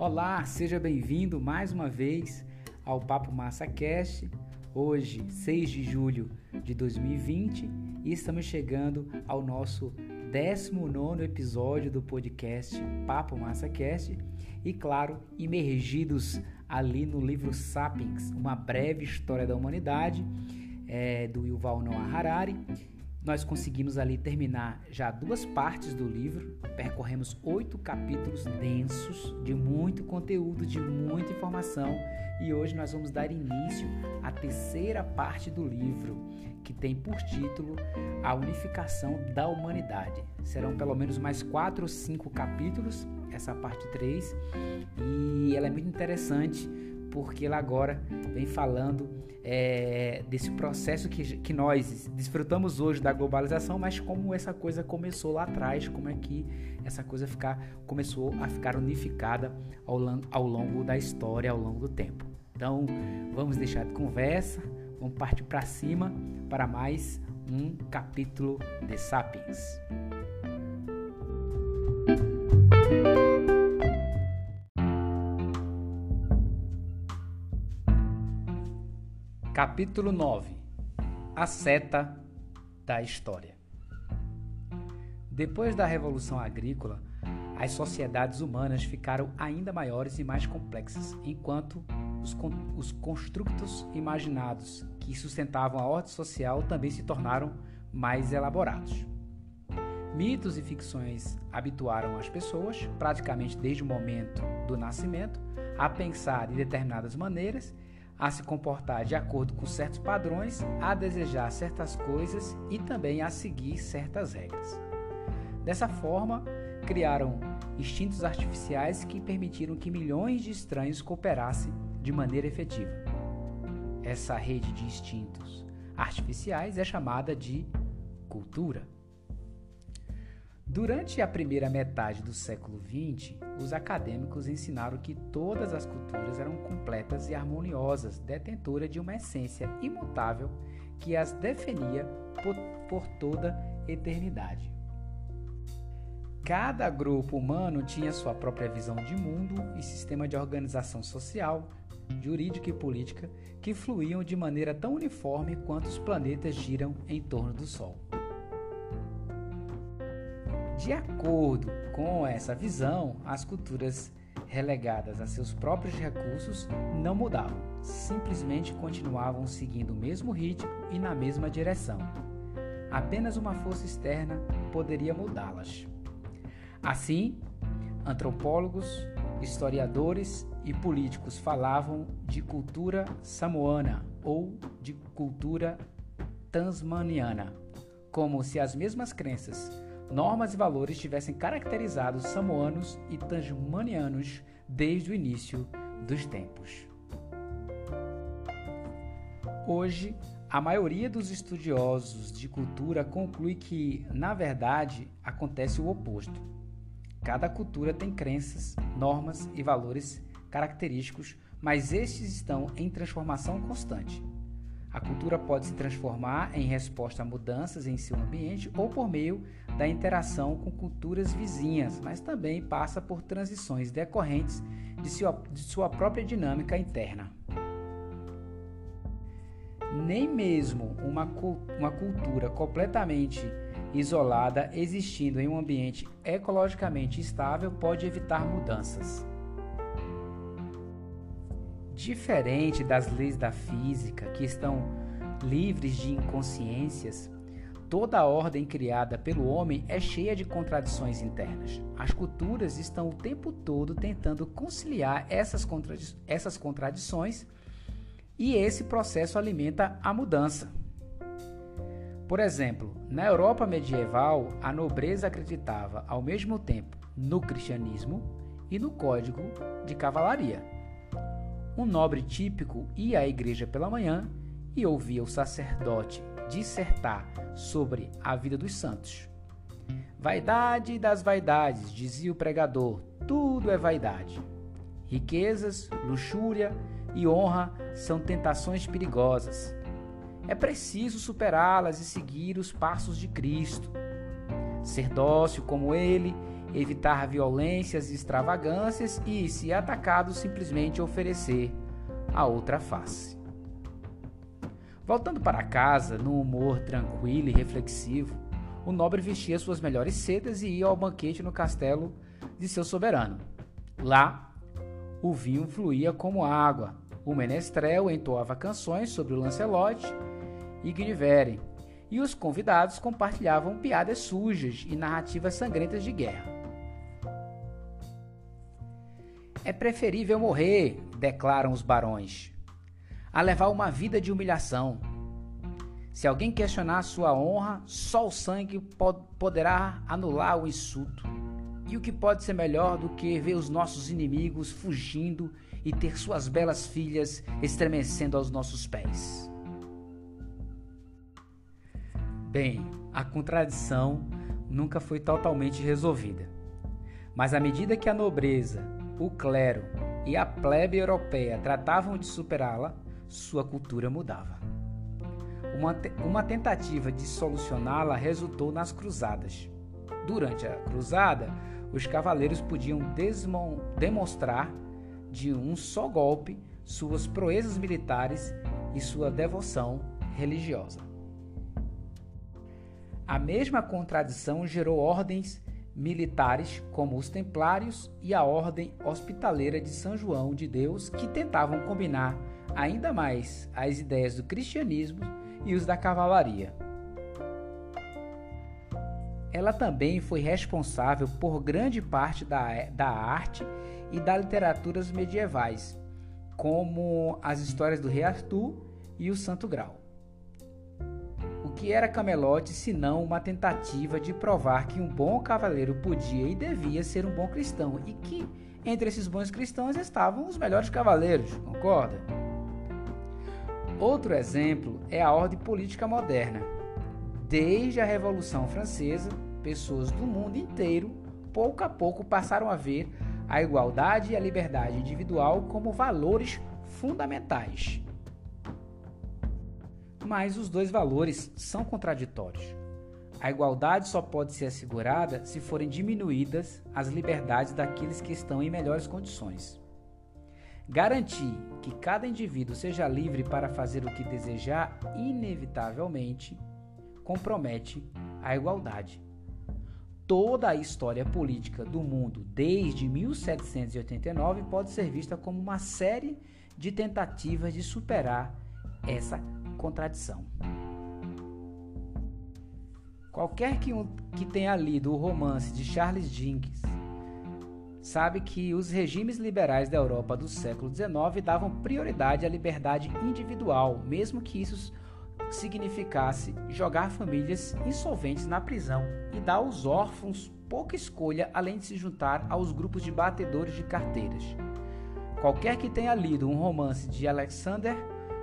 Olá, seja bem-vindo mais uma vez ao Papo Massa Cast. Hoje, 6 de julho de 2020, e estamos chegando ao nosso 19 episódio do podcast Papo Massa Cast e, claro, imergidos ali no livro Sapiens, uma breve história da humanidade, é, do Yuval Noah Harari nós conseguimos ali terminar já duas partes do livro, percorremos oito capítulos densos, de muito conteúdo, de muita informação, e hoje nós vamos dar início à terceira parte do livro, que tem por título A Unificação da Humanidade. Serão pelo menos mais quatro ou cinco capítulos, essa parte 3, e ela é muito interessante porque ela agora vem falando é, desse processo que, que nós desfrutamos hoje da globalização, mas como essa coisa começou lá atrás, como é que essa coisa ficar, começou a ficar unificada ao, ao longo da história, ao longo do tempo. Então, vamos deixar de conversa, vamos partir para cima para mais um capítulo de Sapiens. Capítulo 9 A seta da história. Depois da Revolução Agrícola, as sociedades humanas ficaram ainda maiores e mais complexas, enquanto os, con os construtos imaginados que sustentavam a ordem social também se tornaram mais elaborados. Mitos e ficções habituaram as pessoas, praticamente desde o momento do nascimento, a pensar de determinadas maneiras a se comportar de acordo com certos padrões, a desejar certas coisas e também a seguir certas regras. Dessa forma, criaram instintos artificiais que permitiram que milhões de estranhos cooperassem de maneira efetiva. Essa rede de instintos artificiais é chamada de cultura. Durante a primeira metade do século XX, os acadêmicos ensinaram que todas as culturas eram completas e harmoniosas, detentoras de uma essência imutável que as definia por, por toda eternidade. Cada grupo humano tinha sua própria visão de mundo e sistema de organização social, jurídica e política que fluíam de maneira tão uniforme quanto os planetas giram em torno do Sol. De acordo com essa visão, as culturas relegadas a seus próprios recursos não mudavam, simplesmente continuavam seguindo o mesmo ritmo e na mesma direção. Apenas uma força externa poderia mudá-las. Assim, antropólogos, historiadores e políticos falavam de cultura samoana ou de cultura tasmaniana, como se as mesmas crenças normas e valores tivessem caracterizado os samoanos e tasmanianos desde o início dos tempos. Hoje, a maioria dos estudiosos de cultura conclui que, na verdade, acontece o oposto. Cada cultura tem crenças, normas e valores característicos, mas estes estão em transformação constante. A cultura pode se transformar em resposta a mudanças em seu ambiente ou por meio da interação com culturas vizinhas, mas também passa por transições decorrentes de sua, de sua própria dinâmica interna. Nem mesmo uma, uma cultura completamente isolada, existindo em um ambiente ecologicamente estável, pode evitar mudanças. Diferente das leis da física, que estão livres de inconsciências, toda a ordem criada pelo homem é cheia de contradições internas. As culturas estão o tempo todo tentando conciliar essas, contradi essas contradições e esse processo alimenta a mudança. Por exemplo, na Europa medieval, a nobreza acreditava ao mesmo tempo no cristianismo e no código de cavalaria. Um nobre típico ia à igreja pela manhã e ouvia o sacerdote dissertar sobre a vida dos santos. Vaidade das vaidades, dizia o pregador, tudo é vaidade. Riquezas, luxúria e honra são tentações perigosas. É preciso superá-las e seguir os passos de Cristo. Ser dócil como ele evitar violências e extravagâncias e, se atacado, simplesmente oferecer a outra face. Voltando para casa, num humor tranquilo e reflexivo, o nobre vestia suas melhores sedas e ia ao banquete no castelo de seu soberano. Lá, o vinho fluía como água. O menestrel entoava canções sobre o Lancelot e Guinevere, e os convidados compartilhavam piadas sujas e narrativas sangrentas de guerra. É preferível morrer, declaram os barões, a levar uma vida de humilhação. Se alguém questionar sua honra, só o sangue pod poderá anular o insulto. E o que pode ser melhor do que ver os nossos inimigos fugindo e ter suas belas filhas estremecendo aos nossos pés? Bem, a contradição nunca foi totalmente resolvida. Mas à medida que a nobreza, o clero e a plebe europeia tratavam de superá-la, sua cultura mudava. Uma, te uma tentativa de solucioná-la resultou nas cruzadas. Durante a cruzada, os cavaleiros podiam demonstrar de um só golpe suas proezas militares e sua devoção religiosa. A mesma contradição gerou ordens militares como os Templários e a Ordem Hospitaleira de São João de Deus, que tentavam combinar ainda mais as ideias do cristianismo e os da cavalaria. Ela também foi responsável por grande parte da, da arte e das literaturas medievais, como as histórias do Rei Arthur e o Santo Grau. Que era Camelote senão uma tentativa de provar que um bom cavaleiro podia e devia ser um bom cristão e que entre esses bons cristãos estavam os melhores cavaleiros, concorda? Outro exemplo é a ordem política moderna. Desde a Revolução Francesa, pessoas do mundo inteiro, pouco a pouco, passaram a ver a igualdade e a liberdade individual como valores fundamentais. Mas os dois valores são contraditórios. A igualdade só pode ser assegurada se forem diminuídas as liberdades daqueles que estão em melhores condições. Garantir que cada indivíduo seja livre para fazer o que desejar, inevitavelmente, compromete a igualdade. Toda a história política do mundo desde 1789 pode ser vista como uma série de tentativas de superar essa contradição. Qualquer que, um, que tenha lido o romance de Charles Dickens sabe que os regimes liberais da Europa do século XIX davam prioridade à liberdade individual, mesmo que isso significasse jogar famílias insolventes na prisão e dar aos órfãos pouca escolha além de se juntar aos grupos de batedores de carteiras. Qualquer que tenha lido um romance de Alexander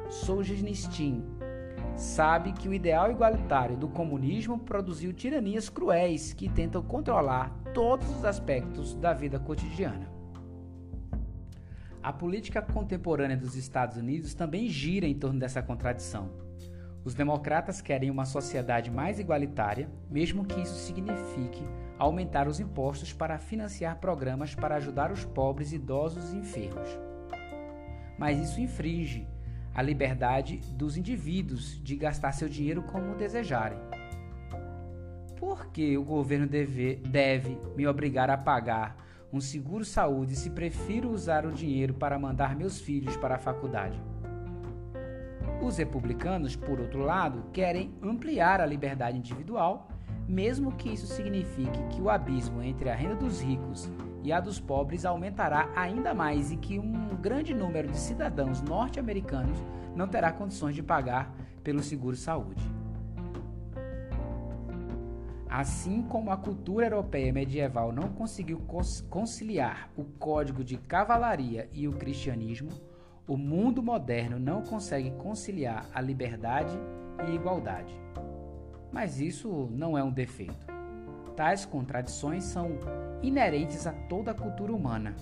Solzhenitsyn sabe que o ideal igualitário do comunismo produziu tiranias cruéis que tentam controlar todos os aspectos da vida cotidiana. A política contemporânea dos Estados Unidos também gira em torno dessa contradição. Os democratas querem uma sociedade mais igualitária, mesmo que isso signifique aumentar os impostos para financiar programas para ajudar os pobres, idosos e enfermos. Mas isso infringe a liberdade dos indivíduos de gastar seu dinheiro como desejarem. Por que o governo deve, deve me obrigar a pagar um seguro-saúde se prefiro usar o dinheiro para mandar meus filhos para a faculdade? Os republicanos, por outro lado, querem ampliar a liberdade individual, mesmo que isso signifique que o abismo entre a renda dos ricos e a dos pobres aumentará ainda mais e que um grande número de cidadãos norte-americanos não terá condições de pagar pelo seguro-saúde. Assim como a cultura europeia medieval não conseguiu conciliar o código de cavalaria e o cristianismo, o mundo moderno não consegue conciliar a liberdade e igualdade. Mas isso não é um defeito. Tais contradições são inerentes a toda a cultura humana.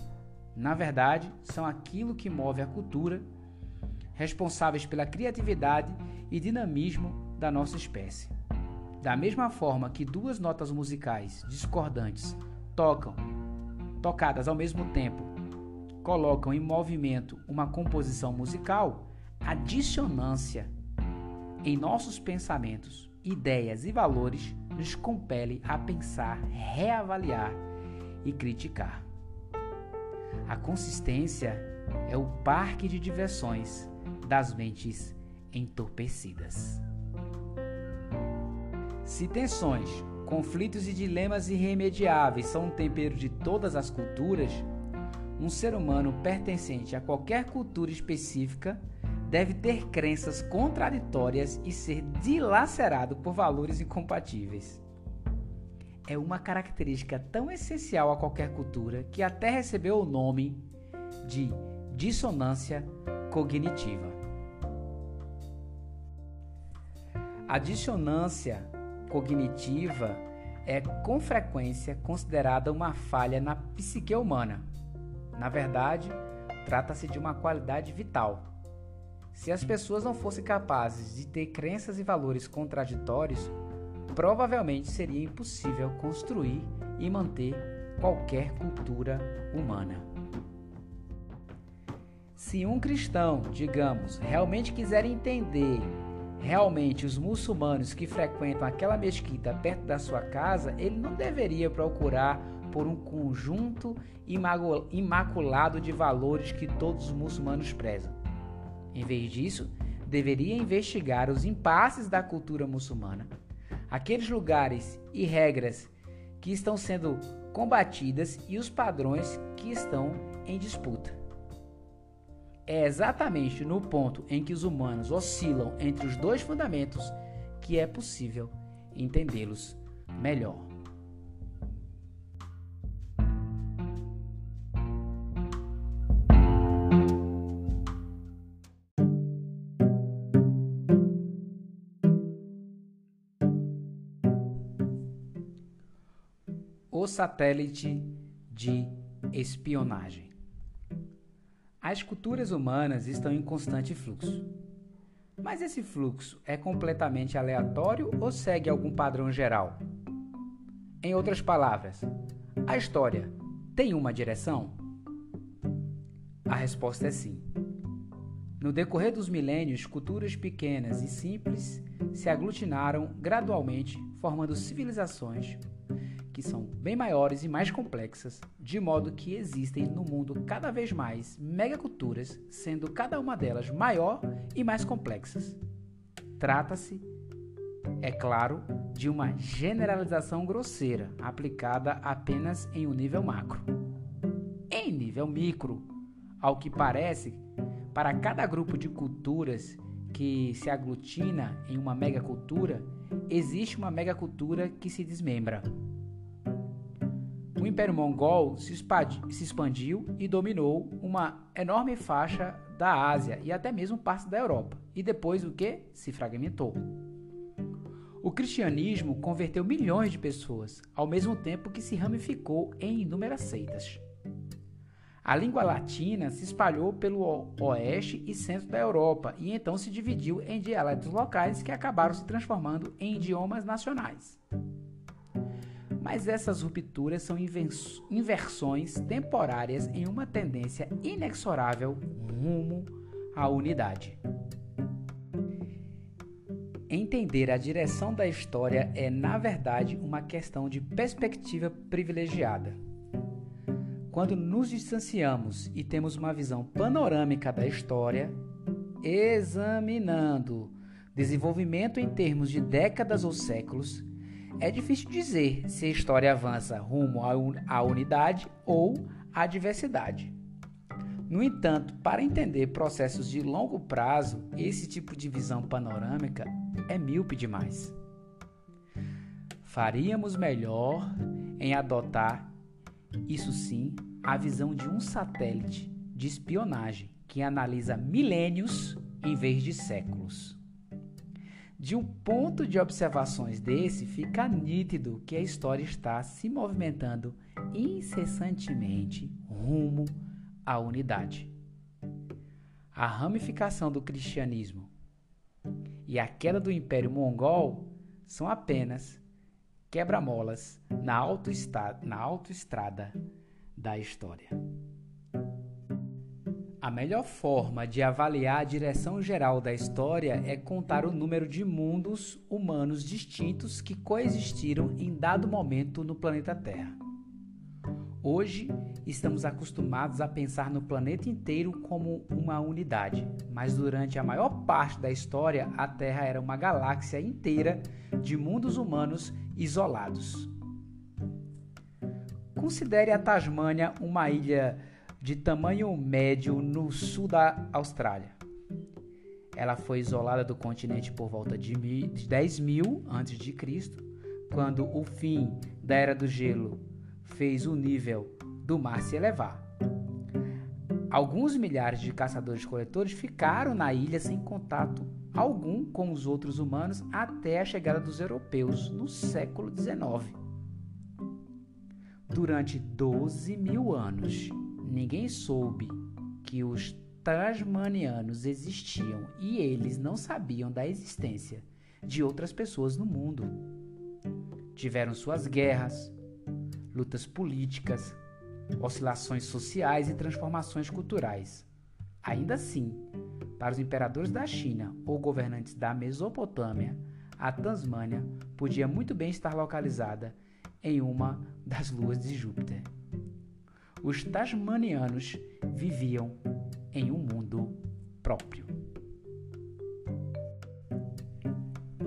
Na verdade, são aquilo que move a cultura, responsáveis pela criatividade e dinamismo da nossa espécie. Da mesma forma que duas notas musicais discordantes tocam, tocadas ao mesmo tempo, colocam em movimento uma composição musical, a dissonância em nossos pensamentos, ideias e valores nos compele a pensar, reavaliar e criticar. A consistência é o parque de diversões das mentes entorpecidas. Se tensões, conflitos e dilemas irremediáveis são um tempero de todas as culturas, um ser humano pertencente a qualquer cultura específica deve ter crenças contraditórias e ser dilacerado por valores incompatíveis. É uma característica tão essencial a qualquer cultura que até recebeu o nome de dissonância cognitiva. A dissonância cognitiva é com frequência considerada uma falha na psique humana. Na verdade, trata-se de uma qualidade vital. Se as pessoas não fossem capazes de ter crenças e valores contraditórios, provavelmente seria impossível construir e manter qualquer cultura humana. Se um cristão, digamos, realmente quiser entender realmente os muçulmanos que frequentam aquela mesquita perto da sua casa, ele não deveria procurar por um conjunto imaculado de valores que todos os muçulmanos prezam. Em vez disso, deveria investigar os impasses da cultura muçulmana, aqueles lugares e regras que estão sendo combatidas e os padrões que estão em disputa. É exatamente no ponto em que os humanos oscilam entre os dois fundamentos que é possível entendê-los melhor. O satélite de espionagem. As culturas humanas estão em constante fluxo. Mas esse fluxo é completamente aleatório ou segue algum padrão geral? Em outras palavras, a história tem uma direção? A resposta é sim. No decorrer dos milênios, culturas pequenas e simples se aglutinaram gradualmente, formando civilizações que são bem maiores e mais complexas, de modo que existem no mundo cada vez mais megaculturas, sendo cada uma delas maior e mais complexas. Trata-se, é claro, de uma generalização grosseira aplicada apenas em um nível macro. Em nível micro, ao que parece, para cada grupo de culturas que se aglutina em uma megacultura, existe uma megacultura que se desmembra o Império Mongol se expandiu e dominou uma enorme faixa da Ásia e até mesmo parte da Europa, e depois o que? Se fragmentou. O cristianismo converteu milhões de pessoas, ao mesmo tempo que se ramificou em inúmeras seitas. A língua latina se espalhou pelo oeste e centro da Europa e então se dividiu em dialetos locais que acabaram se transformando em idiomas nacionais. Mas essas rupturas são inversões temporárias em uma tendência inexorável rumo à unidade. Entender a direção da história é, na verdade, uma questão de perspectiva privilegiada. Quando nos distanciamos e temos uma visão panorâmica da história, examinando desenvolvimento em termos de décadas ou séculos, é difícil dizer se a história avança rumo à unidade ou à diversidade. No entanto, para entender processos de longo prazo, esse tipo de visão panorâmica é míope demais. Faríamos melhor em adotar, isso sim, a visão de um satélite de espionagem que analisa milênios em vez de séculos. De um ponto de observações desse, fica nítido que a história está se movimentando incessantemente rumo à unidade. A ramificação do cristianismo e a queda do Império Mongol são apenas quebra-molas na, na autoestrada da história. A melhor forma de avaliar a direção geral da história é contar o número de mundos humanos distintos que coexistiram em dado momento no planeta Terra. Hoje, estamos acostumados a pensar no planeta inteiro como uma unidade, mas durante a maior parte da história, a Terra era uma galáxia inteira de mundos humanos isolados. Considere a Tasmânia uma ilha de tamanho médio no sul da Austrália. Ela foi isolada do continente por volta de 10 mil a.C., quando o fim da Era do Gelo fez o nível do mar se elevar. Alguns milhares de caçadores-coletores ficaram na ilha sem contato algum com os outros humanos até a chegada dos europeus no século XIX. Durante 12 mil anos, Ninguém soube que os tasmanianos existiam e eles não sabiam da existência de outras pessoas no mundo. Tiveram suas guerras, lutas políticas, oscilações sociais e transformações culturais. Ainda assim, para os imperadores da China ou governantes da Mesopotâmia, a Tasmânia podia muito bem estar localizada em uma das luas de Júpiter os tasmanianos viviam em um mundo próprio.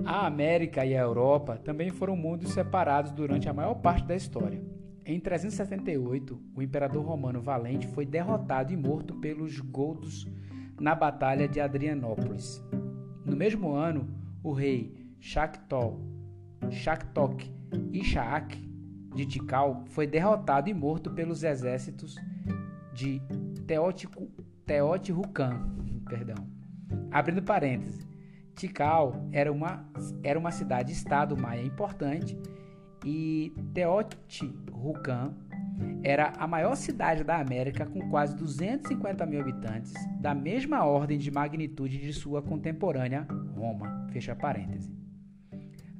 A América e a Europa também foram mundos separados durante a maior parte da história. Em 378, o imperador romano Valente foi derrotado e morto pelos godos na Batalha de Adrianópolis. No mesmo ano, o rei Shaktok Ishaak de Tikal foi derrotado e morto pelos exércitos de Teotihuacan. Perdão. Abrindo parênteses, Tikal era uma, era uma cidade-estado maia importante e Teotihuacan era a maior cidade da América com quase 250 mil habitantes, da mesma ordem de magnitude de sua contemporânea Roma. Fecha parênteses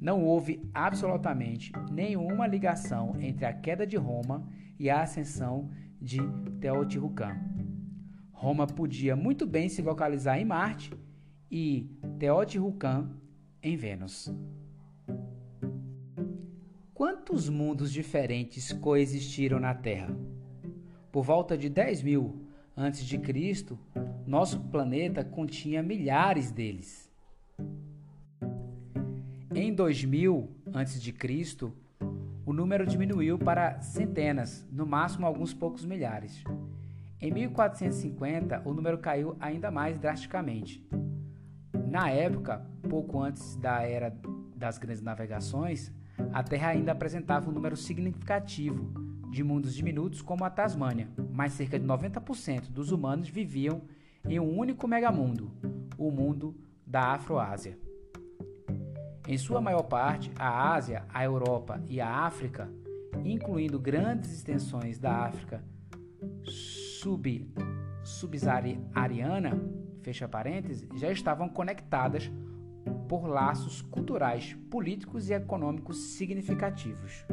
não houve absolutamente nenhuma ligação entre a queda de Roma e a ascensão de Teotihuacan. Roma podia muito bem se localizar em Marte e Teotihuacan em Vênus. Quantos mundos diferentes coexistiram na Terra? Por volta de 10 mil antes de Cristo, nosso planeta continha milhares deles. Em 2000 a.C., o número diminuiu para centenas, no máximo alguns poucos milhares. Em 1450, o número caiu ainda mais drasticamente. Na época, pouco antes da era das grandes navegações, a Terra ainda apresentava um número significativo de mundos diminutos como a Tasmânia, mas cerca de 90% dos humanos viviam em um único megamundo, o mundo da Afroásia. Em sua maior parte, a Ásia, a Europa e a África, incluindo grandes extensões da África sub, subsaariana, fecha parênteses, já estavam conectadas por laços culturais, políticos e econômicos significativos.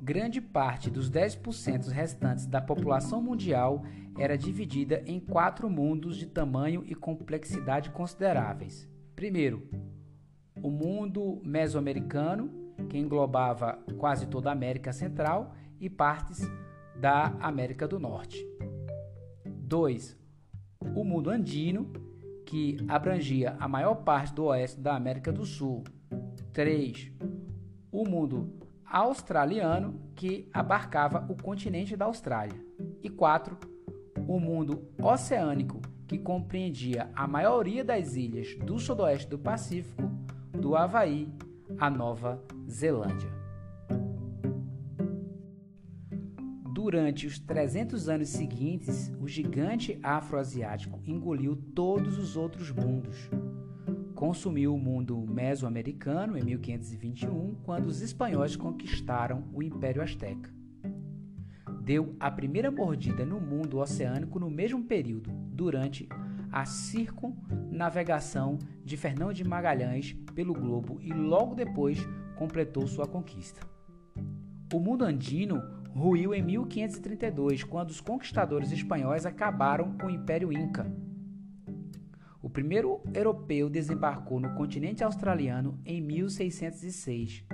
Grande parte dos 10% restantes da população mundial era dividida em quatro mundos de tamanho e complexidade consideráveis. Primeiro, o mundo mesoamericano, que englobava quase toda a América Central e partes da América do Norte. 2. O mundo andino, que abrangia a maior parte do oeste da América do Sul. 3. O mundo australiano, que abarcava o continente da Austrália. E 4. O mundo oceânico, que compreendia a maioria das ilhas do sudoeste do Pacífico, do Havaí à Nova Zelândia. Durante os 300 anos seguintes, o gigante afroasiático engoliu todos os outros mundos. Consumiu o mundo mesoamericano em 1521, quando os espanhóis conquistaram o Império Azteca. Deu a primeira mordida no mundo oceânico no mesmo período, durante a circunnavigação navegação de Fernão de Magalhães pelo globo e logo depois completou sua conquista. O mundo andino ruiu em 1532, quando os conquistadores espanhóis acabaram com o Império Inca. O primeiro europeu desembarcou no continente australiano em 1606,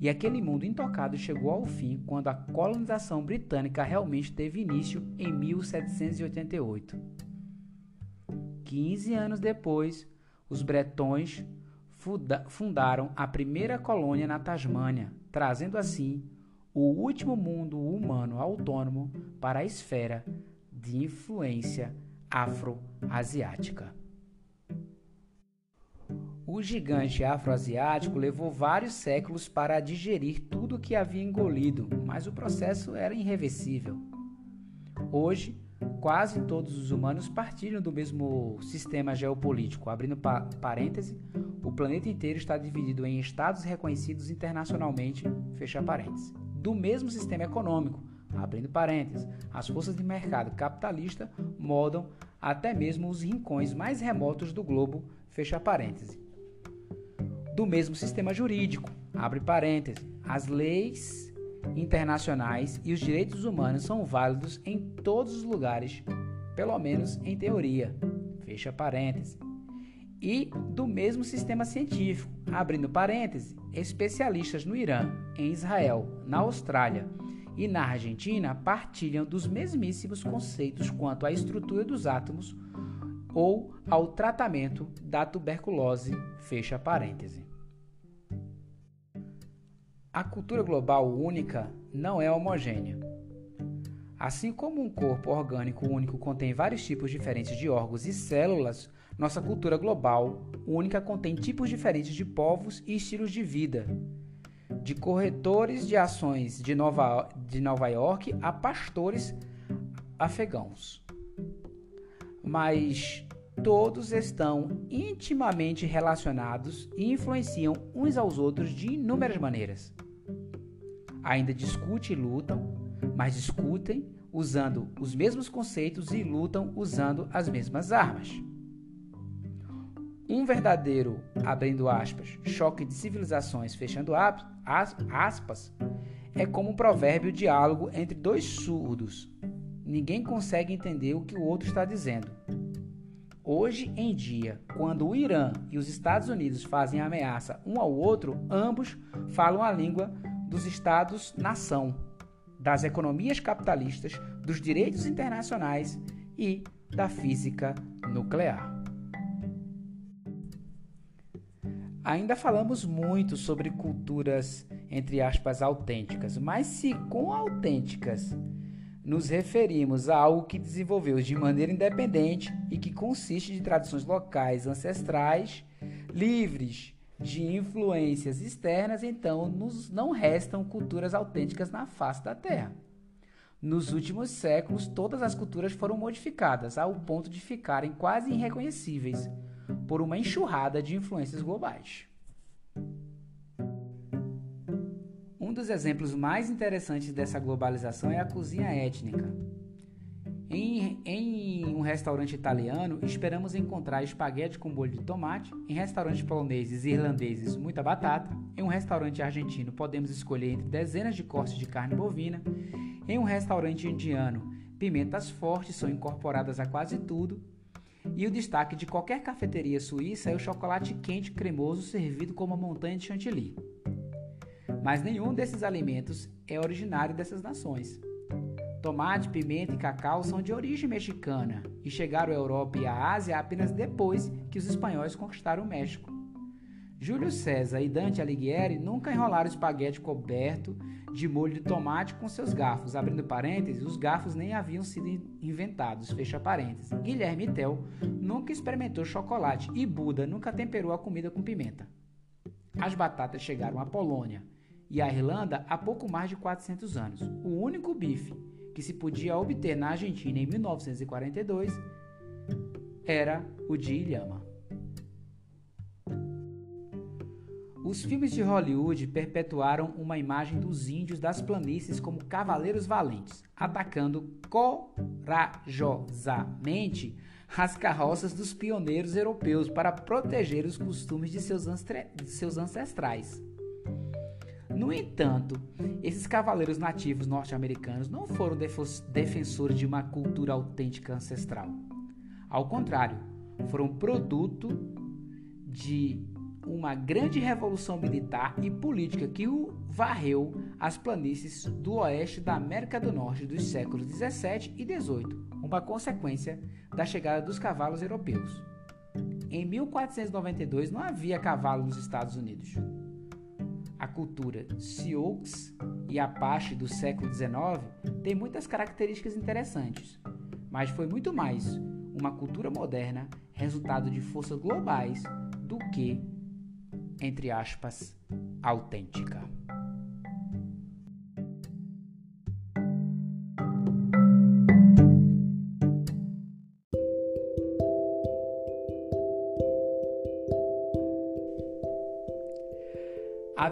e aquele mundo intocado chegou ao fim quando a colonização britânica realmente teve início em 1788. 15 anos depois, os bretões fundaram a primeira colônia na Tasmânia, trazendo assim o último mundo humano autônomo para a esfera de influência afro-asiática. O gigante afroasiático levou vários séculos para digerir tudo o que havia engolido, mas o processo era irreversível. Hoje, quase todos os humanos partilham do mesmo sistema geopolítico. Abrindo pa parêntese, o planeta inteiro está dividido em estados reconhecidos internacionalmente, fecha parêntese do mesmo sistema econômico. Abrindo parênteses, as forças de mercado capitalista moldam até mesmo os rincões mais remotos do globo, fecha parênteses. Do mesmo sistema jurídico, abre parênteses, as leis internacionais e os direitos humanos são válidos em todos os lugares, pelo menos em teoria, fecha parênteses e do mesmo sistema científico, abrindo parênteses, especialistas no Irã, em Israel, na Austrália e na Argentina partilham dos mesmíssimos conceitos quanto à estrutura dos átomos ou ao tratamento da tuberculose, fecha parêntese. A cultura global única não é homogênea. Assim como um corpo orgânico único contém vários tipos diferentes de órgãos e células, nossa cultura global única contém tipos diferentes de povos e estilos de vida, de corretores de ações de Nova, de Nova York a pastores afegãos. Mas todos estão intimamente relacionados e influenciam uns aos outros de inúmeras maneiras. Ainda discutem e lutam, mas discutem usando os mesmos conceitos e lutam usando as mesmas armas. Um verdadeiro, abrindo aspas, choque de civilizações, fechando aspas, é como um provérbio diálogo entre dois surdos. Ninguém consegue entender o que o outro está dizendo. Hoje em dia, quando o Irã e os Estados Unidos fazem ameaça um ao outro, ambos falam a língua dos Estados-nação, das economias capitalistas, dos direitos internacionais e da física nuclear. Ainda falamos muito sobre culturas, entre aspas, autênticas, mas se com autênticas nos referimos a algo que desenvolveu de maneira independente e que consiste de tradições locais ancestrais, livres de influências externas, então nos não restam culturas autênticas na face da Terra. Nos últimos séculos, todas as culturas foram modificadas ao ponto de ficarem quase irreconhecíveis por uma enxurrada de influências globais. Um dos exemplos mais interessantes dessa globalização é a cozinha étnica. Em, em, um restaurante italiano, esperamos encontrar espaguete com molho de tomate. Em restaurantes poloneses e irlandeses, muita batata. Em um restaurante argentino, podemos escolher entre dezenas de cortes de carne bovina. Em um restaurante indiano, pimentas fortes são incorporadas a quase tudo. E o destaque de qualquer cafeteria suíça é o chocolate quente cremoso servido como uma montanha de chantilly. Mas nenhum desses alimentos é originário dessas nações. Tomate, pimenta e cacau são de origem mexicana e chegaram à Europa e à Ásia apenas depois que os espanhóis conquistaram o México. Júlio César e Dante Alighieri nunca enrolaram espaguete coberto de molho de tomate com seus garfos. Abrindo parênteses, os garfos nem haviam sido inventados. Fecha parênteses. Guilherme Tell nunca experimentou chocolate e Buda nunca temperou a comida com pimenta. As batatas chegaram à Polônia e à Irlanda há pouco mais de 400 anos. O único bife que se podia obter na Argentina em 1942 era o de Ilhama. Os filmes de Hollywood perpetuaram uma imagem dos índios das planícies como cavaleiros valentes, atacando corajosamente as carroças dos pioneiros europeus para proteger os costumes de seus, ancestrais. No entanto, esses cavaleiros nativos norte-americanos não foram defensores de uma cultura autêntica ancestral. Ao contrário, foram produto de uma grande revolução militar e política que o varreu as planícies do oeste da América do Norte dos séculos 17 e 18, uma consequência da chegada dos cavalos europeus. Em 1492 não havia cavalo nos Estados Unidos. A cultura Sioux e Apache do século XIX tem muitas características interessantes, mas foi muito mais uma cultura moderna resultado de forças globais do que, entre aspas, autêntica.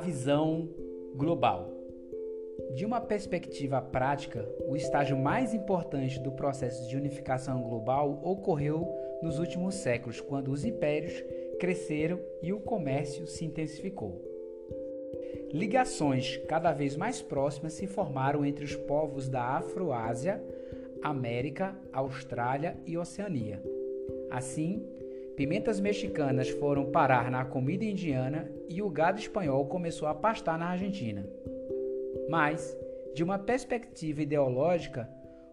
Visão global. De uma perspectiva prática, o estágio mais importante do processo de unificação global ocorreu nos últimos séculos, quando os impérios cresceram e o comércio se intensificou. Ligações cada vez mais próximas se formaram entre os povos da Afroásia, América, Austrália e Oceania. Assim, Pimentas mexicanas foram parar na comida indiana e o gado espanhol começou a pastar na Argentina. Mas, de uma perspectiva ideológica,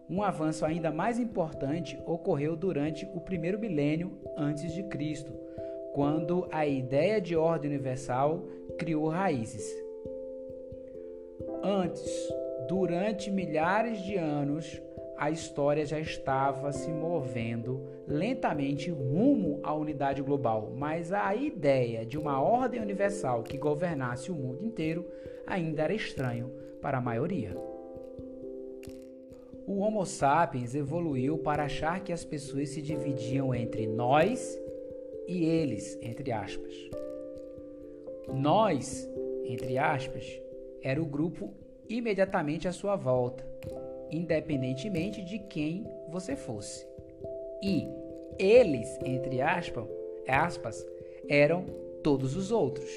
um avanço ainda mais importante ocorreu durante o primeiro milênio antes de Cristo, quando a ideia de ordem universal criou raízes. Antes, durante milhares de anos, a história já estava se movendo lentamente rumo à unidade global, mas a ideia de uma ordem universal que governasse o mundo inteiro ainda era estranho para a maioria. O Homo sapiens evoluiu para achar que as pessoas se dividiam entre nós e eles, entre aspas. Nós, entre aspas, era o grupo imediatamente à sua volta independentemente de quem você fosse. E eles, entre aspas, aspas eram todos os outros.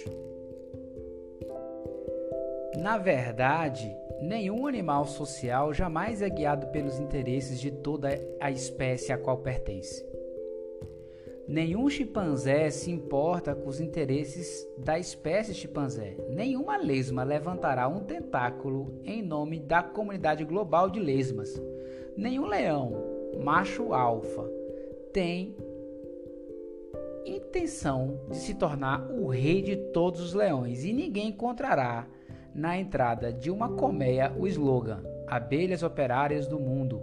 Na verdade, nenhum animal social jamais é guiado pelos interesses de toda a espécie a qual pertence. Nenhum chimpanzé se importa com os interesses da espécie chimpanzé. Nenhuma lesma levantará um tentáculo em nome da comunidade global de lesmas. Nenhum leão, macho alfa, tem intenção de se tornar o rei de todos os leões e ninguém encontrará na entrada de uma colmeia o slogan Abelhas Operárias do Mundo,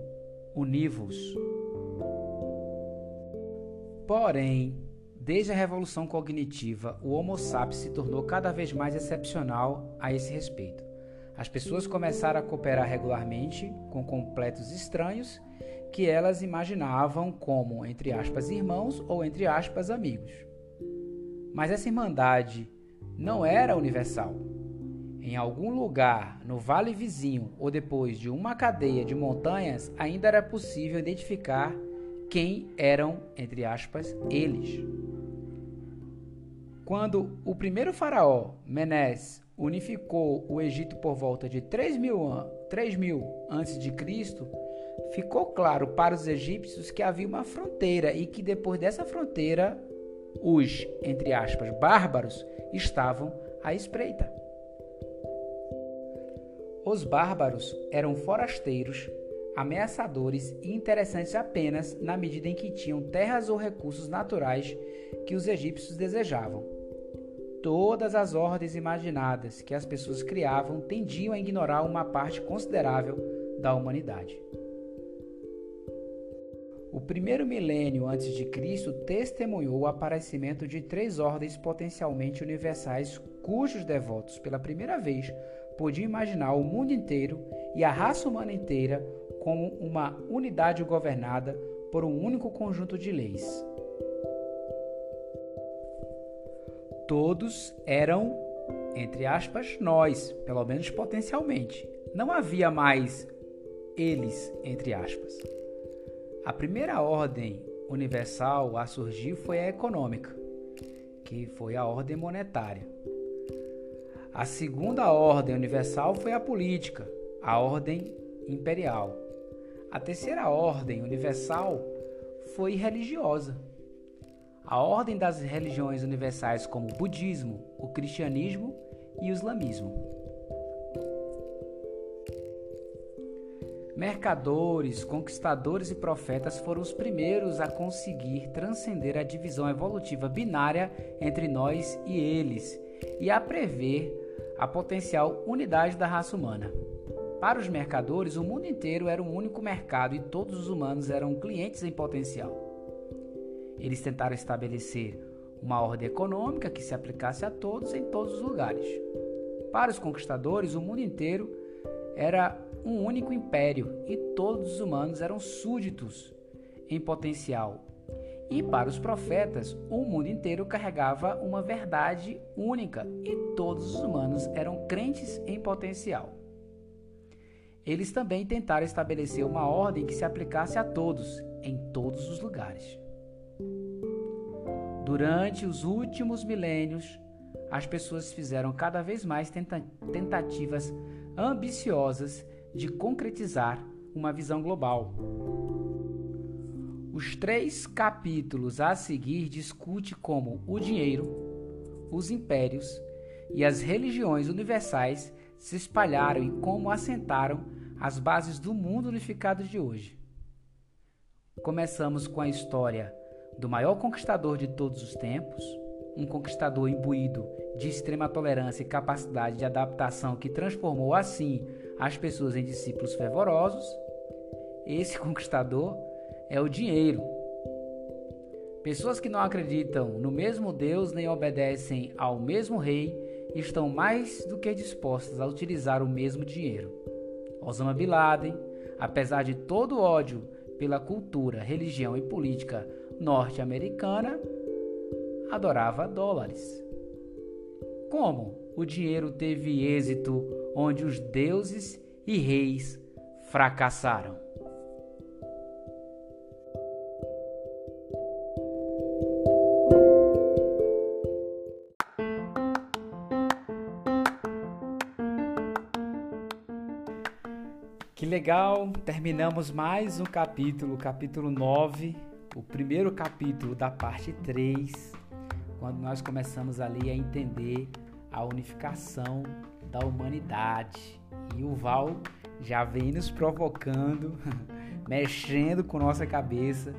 univos. Porém, desde a revolução cognitiva, o Homo sapiens se tornou cada vez mais excepcional a esse respeito. As pessoas começaram a cooperar regularmente com completos estranhos que elas imaginavam como, entre aspas, irmãos ou, entre aspas, amigos. Mas essa irmandade não era universal. Em algum lugar, no vale vizinho ou depois de uma cadeia de montanhas, ainda era possível identificar quem eram, entre aspas, eles. Quando o primeiro faraó, Menes, unificou o Egito por volta de 3 mil, 3 mil antes de Cristo, ficou claro para os egípcios que havia uma fronteira e que depois dessa fronteira os, entre aspas, bárbaros estavam à espreita. Os bárbaros eram forasteiros ameaçadores e interessantes apenas na medida em que tinham terras ou recursos naturais que os egípcios desejavam. Todas as ordens imaginadas que as pessoas criavam tendiam a ignorar uma parte considerável da humanidade. O primeiro milênio antes de Cristo testemunhou o aparecimento de três ordens potencialmente universais cujos devotos, pela primeira vez, podiam imaginar o mundo inteiro e a raça humana inteira como uma unidade governada por um único conjunto de leis. Todos eram, entre aspas, nós, pelo menos potencialmente. Não havia mais eles, entre aspas. A primeira ordem universal a surgir foi a econômica, que foi a ordem monetária. A segunda ordem universal foi a política, a ordem imperial. A terceira ordem universal foi religiosa. A ordem das religiões universais como o budismo, o cristianismo e o islamismo. Mercadores, conquistadores e profetas foram os primeiros a conseguir transcender a divisão evolutiva binária entre nós e eles e a prever a potencial unidade da raça humana. Para os mercadores, o mundo inteiro era um único mercado e todos os humanos eram clientes em potencial. Eles tentaram estabelecer uma ordem econômica que se aplicasse a todos em todos os lugares. Para os conquistadores, o mundo inteiro era um único império e todos os humanos eram súditos em potencial. E para os profetas, o mundo inteiro carregava uma verdade única e todos os humanos eram crentes em potencial. Eles também tentaram estabelecer uma ordem que se aplicasse a todos, em todos os lugares. Durante os últimos milênios, as pessoas fizeram cada vez mais tentativas ambiciosas de concretizar uma visão global. Os três capítulos a seguir discute como o dinheiro, os impérios e as religiões universais se espalharam e como assentaram as bases do mundo unificado de hoje. Começamos com a história do maior conquistador de todos os tempos, um conquistador imbuído de extrema tolerância e capacidade de adaptação que transformou assim as pessoas em discípulos fervorosos. Esse conquistador é o dinheiro. Pessoas que não acreditam no mesmo Deus nem obedecem ao mesmo rei estão mais do que dispostas a utilizar o mesmo dinheiro. Osama Bin Laden, apesar de todo o ódio pela cultura, religião e política norte-americana, adorava dólares. Como o dinheiro teve êxito onde os deuses e reis fracassaram? Legal! Terminamos mais um capítulo, capítulo 9, o primeiro capítulo da parte 3 quando nós começamos ali a entender a unificação da humanidade. E o Val já vem nos provocando, mexendo com nossa cabeça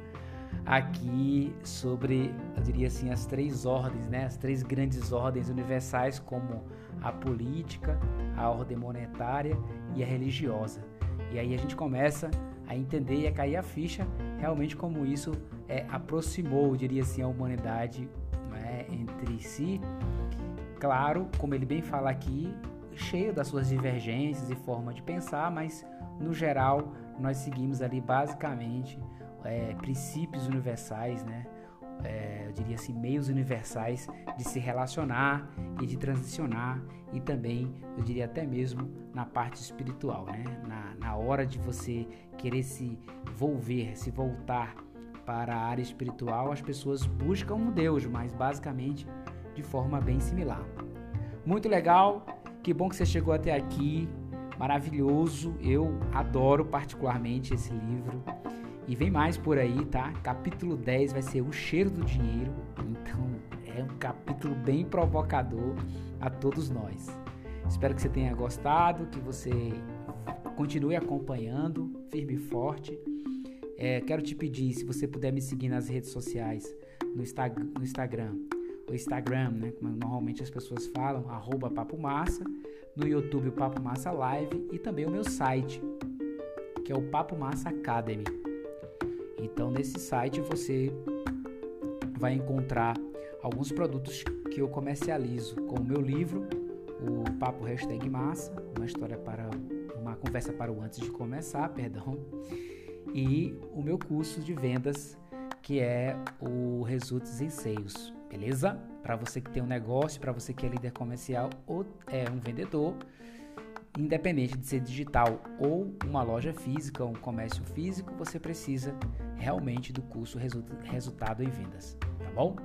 aqui sobre, eu diria assim, as três ordens, né? As três grandes ordens universais como a política, a ordem monetária e a religiosa. E aí a gente começa a entender e a cair a ficha realmente como isso é, aproximou, eu diria assim, a humanidade né, entre si. Claro, como ele bem fala aqui, cheio das suas divergências e forma de pensar, mas no geral nós seguimos ali basicamente é, princípios universais, né? É, eu diria assim, meios universais de se relacionar e de transicionar e também, eu diria até mesmo na parte espiritual, né? Na, na hora de você querer se volver, se voltar para a área espiritual, as pessoas buscam um Deus, mas basicamente de forma bem similar. Muito legal, que bom que você chegou até aqui, maravilhoso. Eu adoro particularmente esse livro. E vem mais por aí, tá? Capítulo 10 vai ser o cheiro do dinheiro. Então é um capítulo bem provocador a todos nós. Espero que você tenha gostado, que você continue acompanhando firme e forte. É, quero te pedir, se você puder me seguir nas redes sociais, no, Insta no Instagram, o Instagram, né, como normalmente as pessoas falam, arroba Papo Massa, no YouTube o Papo Massa Live e também o meu site, que é o Papo Massa Academy. Então nesse site você vai encontrar alguns produtos que eu comercializo, como o meu livro, o Papo Hashtag Massa, uma história para uma conversa para o antes de começar, perdão e o meu curso de vendas, que é o Results em Seios, beleza? Para você que tem um negócio, para você que é líder comercial ou é um vendedor. Independente de ser digital ou uma loja física, um comércio físico, você precisa realmente do curso Resultado em Vendas, tá bom?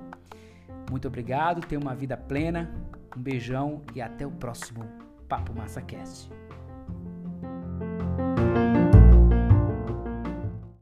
Muito obrigado, tenha uma vida plena, um beijão e até o próximo Papo Massa Cast.